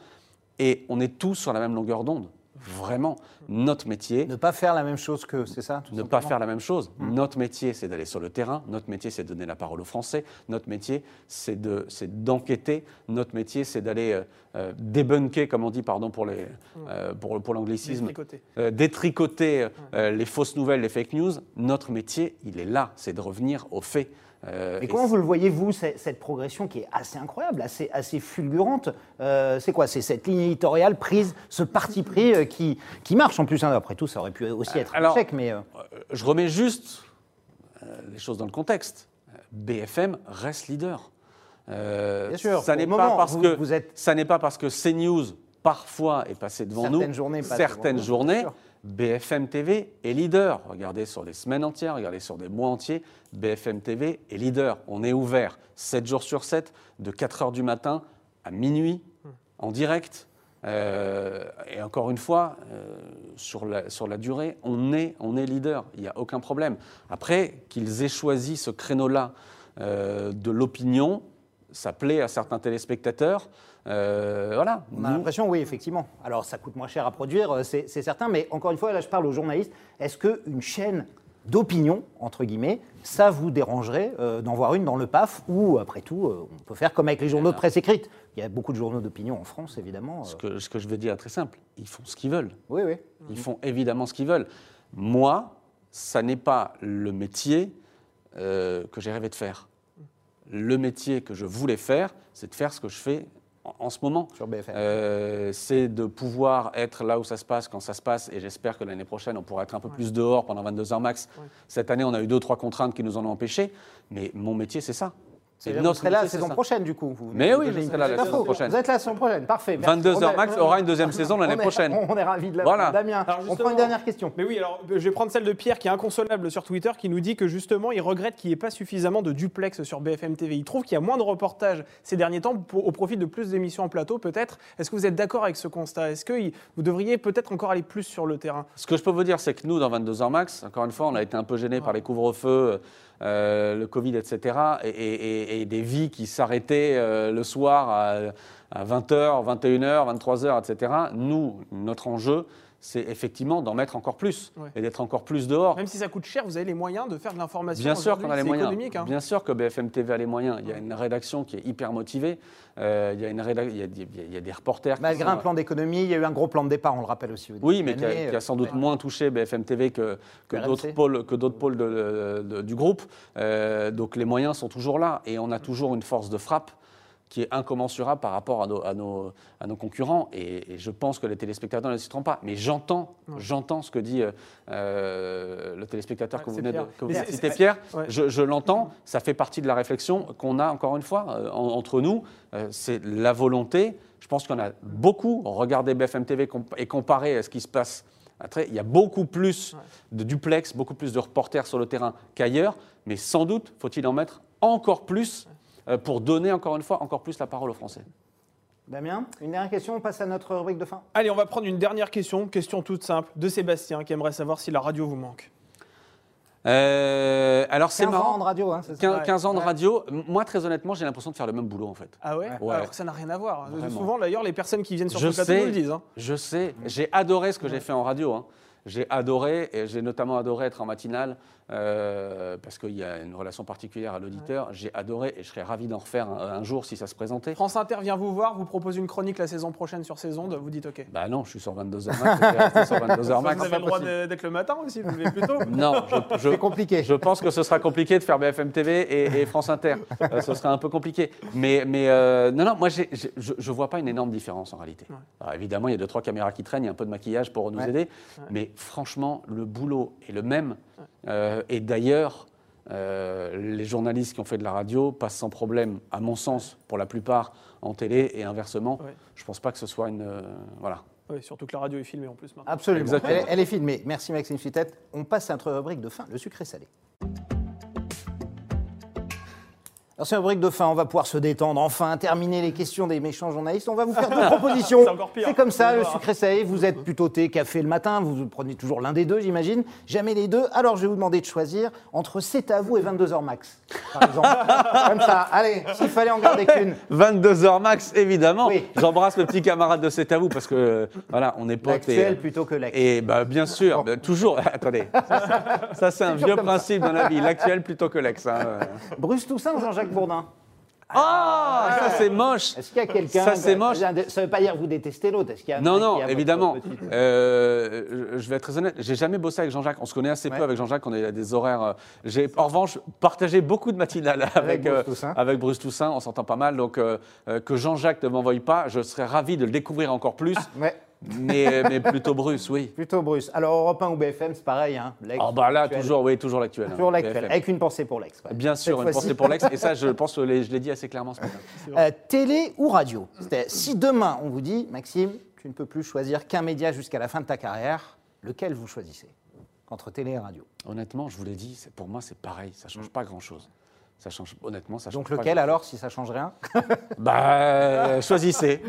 Et on est tous sur la même longueur d'onde, vraiment. Notre métier, Ne pas faire la même chose que, c'est ça tout ne pas faire la même chose. Notre métier, c'est d'aller sur le terrain. Notre métier, c'est de donner la parole aux Français. Notre métier, c'est de- c'est d'enquêter. Notre métier, c'est d'aller euh, euh, débunker, comme on dit, pardon pour les- euh, pour, pour l'anglicisme, Détricoter. euh, détricoter euh, les fausses nouvelles, les fake news. Notre métier, il est là, c'est de revenir aux faits. Euh, Et et comment vous le voyez, vous, cette, progression qui est assez incroyable, assez, assez fulgurante Euh, C'est quoi C'est cette ligne éditoriale prise, ce parti pris euh, qui, qui marche en plus. hein. Après tout, ça aurait pu aussi être alors- un échec, mais... je remets juste les choses dans le contexte. BFM reste leader. Bien sûr, ça n'est pas parce vous- que vous êtes- ça n'est pas parce que CNews parfois est passé devant Certaines nous. journées certaines devant journées. BFM TV est leader. Regardez sur des semaines entières, regardez sur des mois entiers, BFM TV est leader. On est ouvert 7 jours sur 7, de 4 heures du matin à minuit, en direct. Euh, et encore une fois, euh, sur, la, durée, on est, on est leader, il n'y a aucun problème. Après, qu'ils aient choisi ce créneau-là euh, de l'opinion, ça plaît à certains téléspectateurs. Euh, voilà. On a l'impression, oui, effectivement. Alors, ça coûte moins cher à produire, euh, c'est certain, mais encore une fois, là, je parle aux journalistes. Est-ce qu'une chaîne d'opinion, entre guillemets, ça vous dérangerait euh, d'en voir une dans le PAF ou, après tout, euh, on peut faire comme avec les journaux de presse écrite? Il y a beaucoup de journaux d'opinion en France, évidemment. ce, que, ce que je vais dire est très simple, ils font ce qu'ils veulent. Oui, oui. Ils font évidemment ce qu'ils veulent. Moi, ça n'est pas le métier que j'ai rêvé de faire. Le métier que je voulais faire, c'est de faire ce que je fais en, ce moment. Euh, c'est de pouvoir être là où ça se passe, quand ça se passe, et j'espère que l'année prochaine, on pourra être un peu plus dehors pendant 22 heures max. Cette année, on a eu deux, trois contraintes qui nous en ont empêchés, mais mon métier, c'est ça. C'est vous notre serez là la saison ça. prochaine, du coup. vous Mais oui, je serai là la saison prochaine. Vous êtes là la saison prochaine, parfait. merci. 22 On heures est- max aura une deuxième saison l'année prochaine. On est ravis de la Voilà. Damien, on prend une dernière question. Mais oui, alors je vais prendre celle de Pierre qui est inconsolable sur Twitter, qui nous dit que justement il regrette qu'il n'y ait pas suffisamment de duplex sur BFM TV. Il trouve qu'il y a moins de reportages ces derniers temps pour- au profit de plus d'émissions en plateau peut-être. Est-ce que vous êtes d'accord avec ce constat? Est-ce que vous devriez peut-être encore aller plus sur le terrain? Ce que je peux vous dire, c'est que nous, dans 22 heures max, encore une fois, on a été un peu gênés par les couvre-feux, euh, le Covid, etc., et, des vies qui s'arrêtaient euh, le soir à, à 20h, 21h, 23h, etc. Nous, notre enjeu, c'est effectivement d'en mettre encore plus Ouais. et d'être encore plus dehors. Même si ça coûte cher, vous avez les moyens de faire de l'information. Bien sûr qu'on a les moyens. économique. hein. Bien sûr que BFM TV a les moyens. Il y a une rédaction qui est hyper motivée. Euh, il, y a une rédac- il, y a, des- il y a des reporters. qui Malgré sont- un plan d'économie, il y a eu un gros plan de départ, on le rappelle aussi. au Oui, mais qui a, a sans doute moins touché BFM TV que, d'autres pôles, que d'autres pôles de- de- du groupe. Euh, donc les moyens sont toujours là et on a toujours une force de frappe qui est incommensurable par rapport à nos, à nos, à nos concurrents. Et, et je pense que les téléspectateurs ne s'y trompent pas. Mais j'entends, j'entends ce que dit euh, euh, le téléspectateur que vous venez de que vous citer, Pierre. ouais. Je, je l'entends. Ça fait partie de la réflexion qu'on a encore une fois euh, en- entre nous. Euh, c'est la volonté. Je pense qu'on a beaucoup regardé BFM TV et comparé à ce qui se passe. Après, il y a beaucoup plus de duplex, beaucoup plus de reporters sur le terrain qu'ailleurs, mais sans doute faut-il en mettre encore plus pour donner encore une fois encore plus la parole aux Français. Damien, une dernière question, on passe à notre rubrique de fin. Allez, on va prendre une dernière question, question toute simple, de Sébastien qui aimerait savoir si la radio vous manque. Euh, alors c'est 15 ans marrant. de radio, hein, c'est ça 15, Ouais. 15 ans de Ouais. radio. Moi, très honnêtement, j'ai l'impression de faire le même boulot en fait. Ah ouais, Ouais. Alors que ça n'a rien à voir. Vraiment. Souvent, d'ailleurs, les personnes qui viennent sur Je ce plateau le disent. hein. Je sais, j'ai adoré ce que j'ai fait en radio. hein. J'ai adoré, et j'ai notamment adoré être en matinale, euh, parce qu'il y a une relation particulière à l'auditeur. J'ai adoré et je serais ravi d'en refaire un, un jour si ça se présentait. France Inter vient vous voir, vous propose une chronique la saison prochaine sur ces ondes, vous dites OK. Bah non, je suis sur 22h max, sur 22h max. vous avez le droit d'être le matin aussi, vous levez plus tôt. Non, C'est compliqué. Je pense que ce sera compliqué de faire BFM TV et, et France Inter. Euh, ce sera un peu compliqué. Mais, mais euh, non, non, moi, je ne vois pas une énorme différence en réalité. Ouais. Alors, évidemment, il y a deux, trois caméras qui traînent, il y a un peu de maquillage pour nous Ouais. aider. Mais franchement, le boulot est le même. Euh, et d'ailleurs, euh, les journalistes qui ont fait de la radio passent sans problème, à mon sens, pour la plupart, en télé et inversement. Ouais. Je ne pense pas que ce soit une. euh, voilà. Oui, surtout que la radio est filmée en plus maintenant. Absolument. Elle est filmée. Merci Maxime Suitette. On passe à notre rubrique de fin, le sucré salé. Alors c'est une rubrique de fin, on va pouvoir se détendre, enfin terminer les questions des méchants journalistes. On va vous faire deux propositions. C'est encore pire. C'est comme ça, le sucré salé. Vous êtes plutôt thé, café le matin, vous prenez toujours l'un des deux, j'imagine. Jamais les deux. Alors je vais vous demander de choisir entre C'est à vous et 22h max, par exemple. comme ça. Allez, s'il fallait en garder qu'une. 22h max, évidemment. Oui. J'embrasse le petit camarade de C'est à vous parce que, voilà, on est potes. et- L'actuel plutôt que l'ex. Et bah, bien sûr, bah, toujours. Attendez, ça c'est un vieux comme ça. principe dans la vie, l'actuel plutôt que l'ex. hein. Bruce Toussaint ou Jean-Jacques Bourdin Ah, ça c'est moche. Est-ce qu'il y a quelqu'un Ça, c'est moche. Ça ne veut pas dire que vous détestez l'autre. Est-ce qu'il y a un Non, qui non, a évidemment. Euh, je- vais être très honnête, j'ai jamais bossé avec Jean-Jacques. On se connaît assez Ouais. peu avec Jean-Jacques, on a des horaires. euh, J'ai en revanche partagé beaucoup de matinales avec, Bruce euh, Toussaint. avec Bruce Toussaint, on s'entend pas mal. Donc euh, que Jean-Jacques ne m'envoie pas, je serais ravi de le découvrir encore plus. Ouais, mais, mais plutôt Bruce, oui. plutôt Bruce. Alors Europe 1 ou BFM, c'est pareil. Hein, Ah bah là, toujours, oui, toujours l'actuel. hein, Toujours l'actuel, avec une pensée pour l'ex. ouais. Bien sûr, Cette une pensée pour l'ex. Et ça, je pense que je l'ai dit assez clairement ce matin. Euh, télé ou radio? Si demain on vous dit, Maxime, tu ne peux plus choisir qu'un média jusqu'à la fin de ta carrière, lequel vous choisissez? Entre télé et radio. Honnêtement, je vous l'ai dit, pour moi, c'est pareil. Ça change pas grand-chose. Ça change, honnêtement, ça change Donc lequel alors, si ça change rien? Bah, euh, choisissez.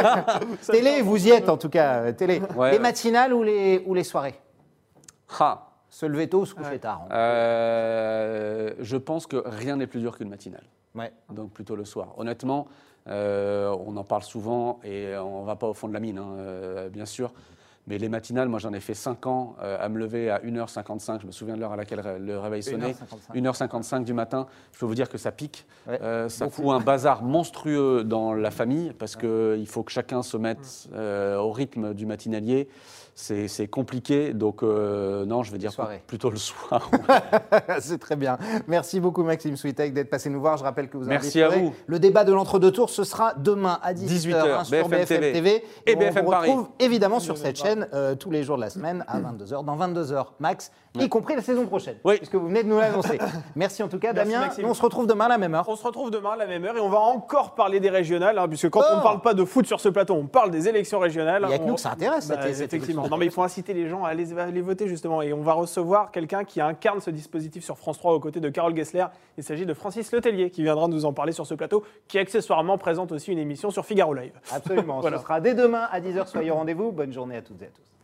Télé, vous y êtes en tout cas, euh, télé. Ouais, les ouais. matinales ou les, ou les soirées? Ah, Se lever tôt ou se coucher tard euh, je pense que rien n'est plus dur qu'une matinale. Ouais. Donc plutôt le soir. Honnêtement, euh, on en parle souvent et on ne va pas au fond de la mine, hein, euh, bien sûr. Mais les matinales, moi j'en ai fait 5 ans euh, à me lever à 1h55. Je me souviens de l'heure à laquelle le réveil sonnait. 1h55. 1h55 du matin. Je peux vous dire que ça pique. Ouais, Euh, ça fout un bazar monstrueux dans la famille parce qu'il faut que chacun se mette euh, au rythme du matinalier. C'est compliqué. Donc euh, non, je vais dire plutôt le soir. C'est très bien. Merci beaucoup Maxime Switek d'être passé nous voir. Je rappelle que vous Merci à vous. le débat de l'entre-deux tours. Ce sera demain à 18h, 18h, sur BFM BFM TV. TV. Et on BFM vous Paris. retrouve évidemment sur cette chaîne euh, tous les jours de la semaine à 22h, dans 22h max, y compris la saison prochaine, Oui. puisque vous venez de nous l'annoncer. Merci en tout cas Merci, Damien. Maxime. On se retrouve demain à la même heure. On se retrouve demain à la même heure et on va encore parler des régionales, hein, puisque quand Oh. on ne parle pas de foot sur ce plateau, on parle des élections régionales. Il y a que nous que ça intéresse, Bah, cette effectivement. Non, mais il faut inciter les gens à aller, à aller voter justement. Et on va recevoir quelqu'un qui incarne ce dispositif sur France 3 aux côtés de Carole Gessler. Il s'agit de Francis Letellier qui viendra nous en parler sur ce plateau, qui accessoirement présente aussi une émission sur Figaro Live. Absolument. Voilà. Ce sera dès demain à 10h. Soyez au rendez-vous. Bonne journée à toutes et à tous. Espíritu.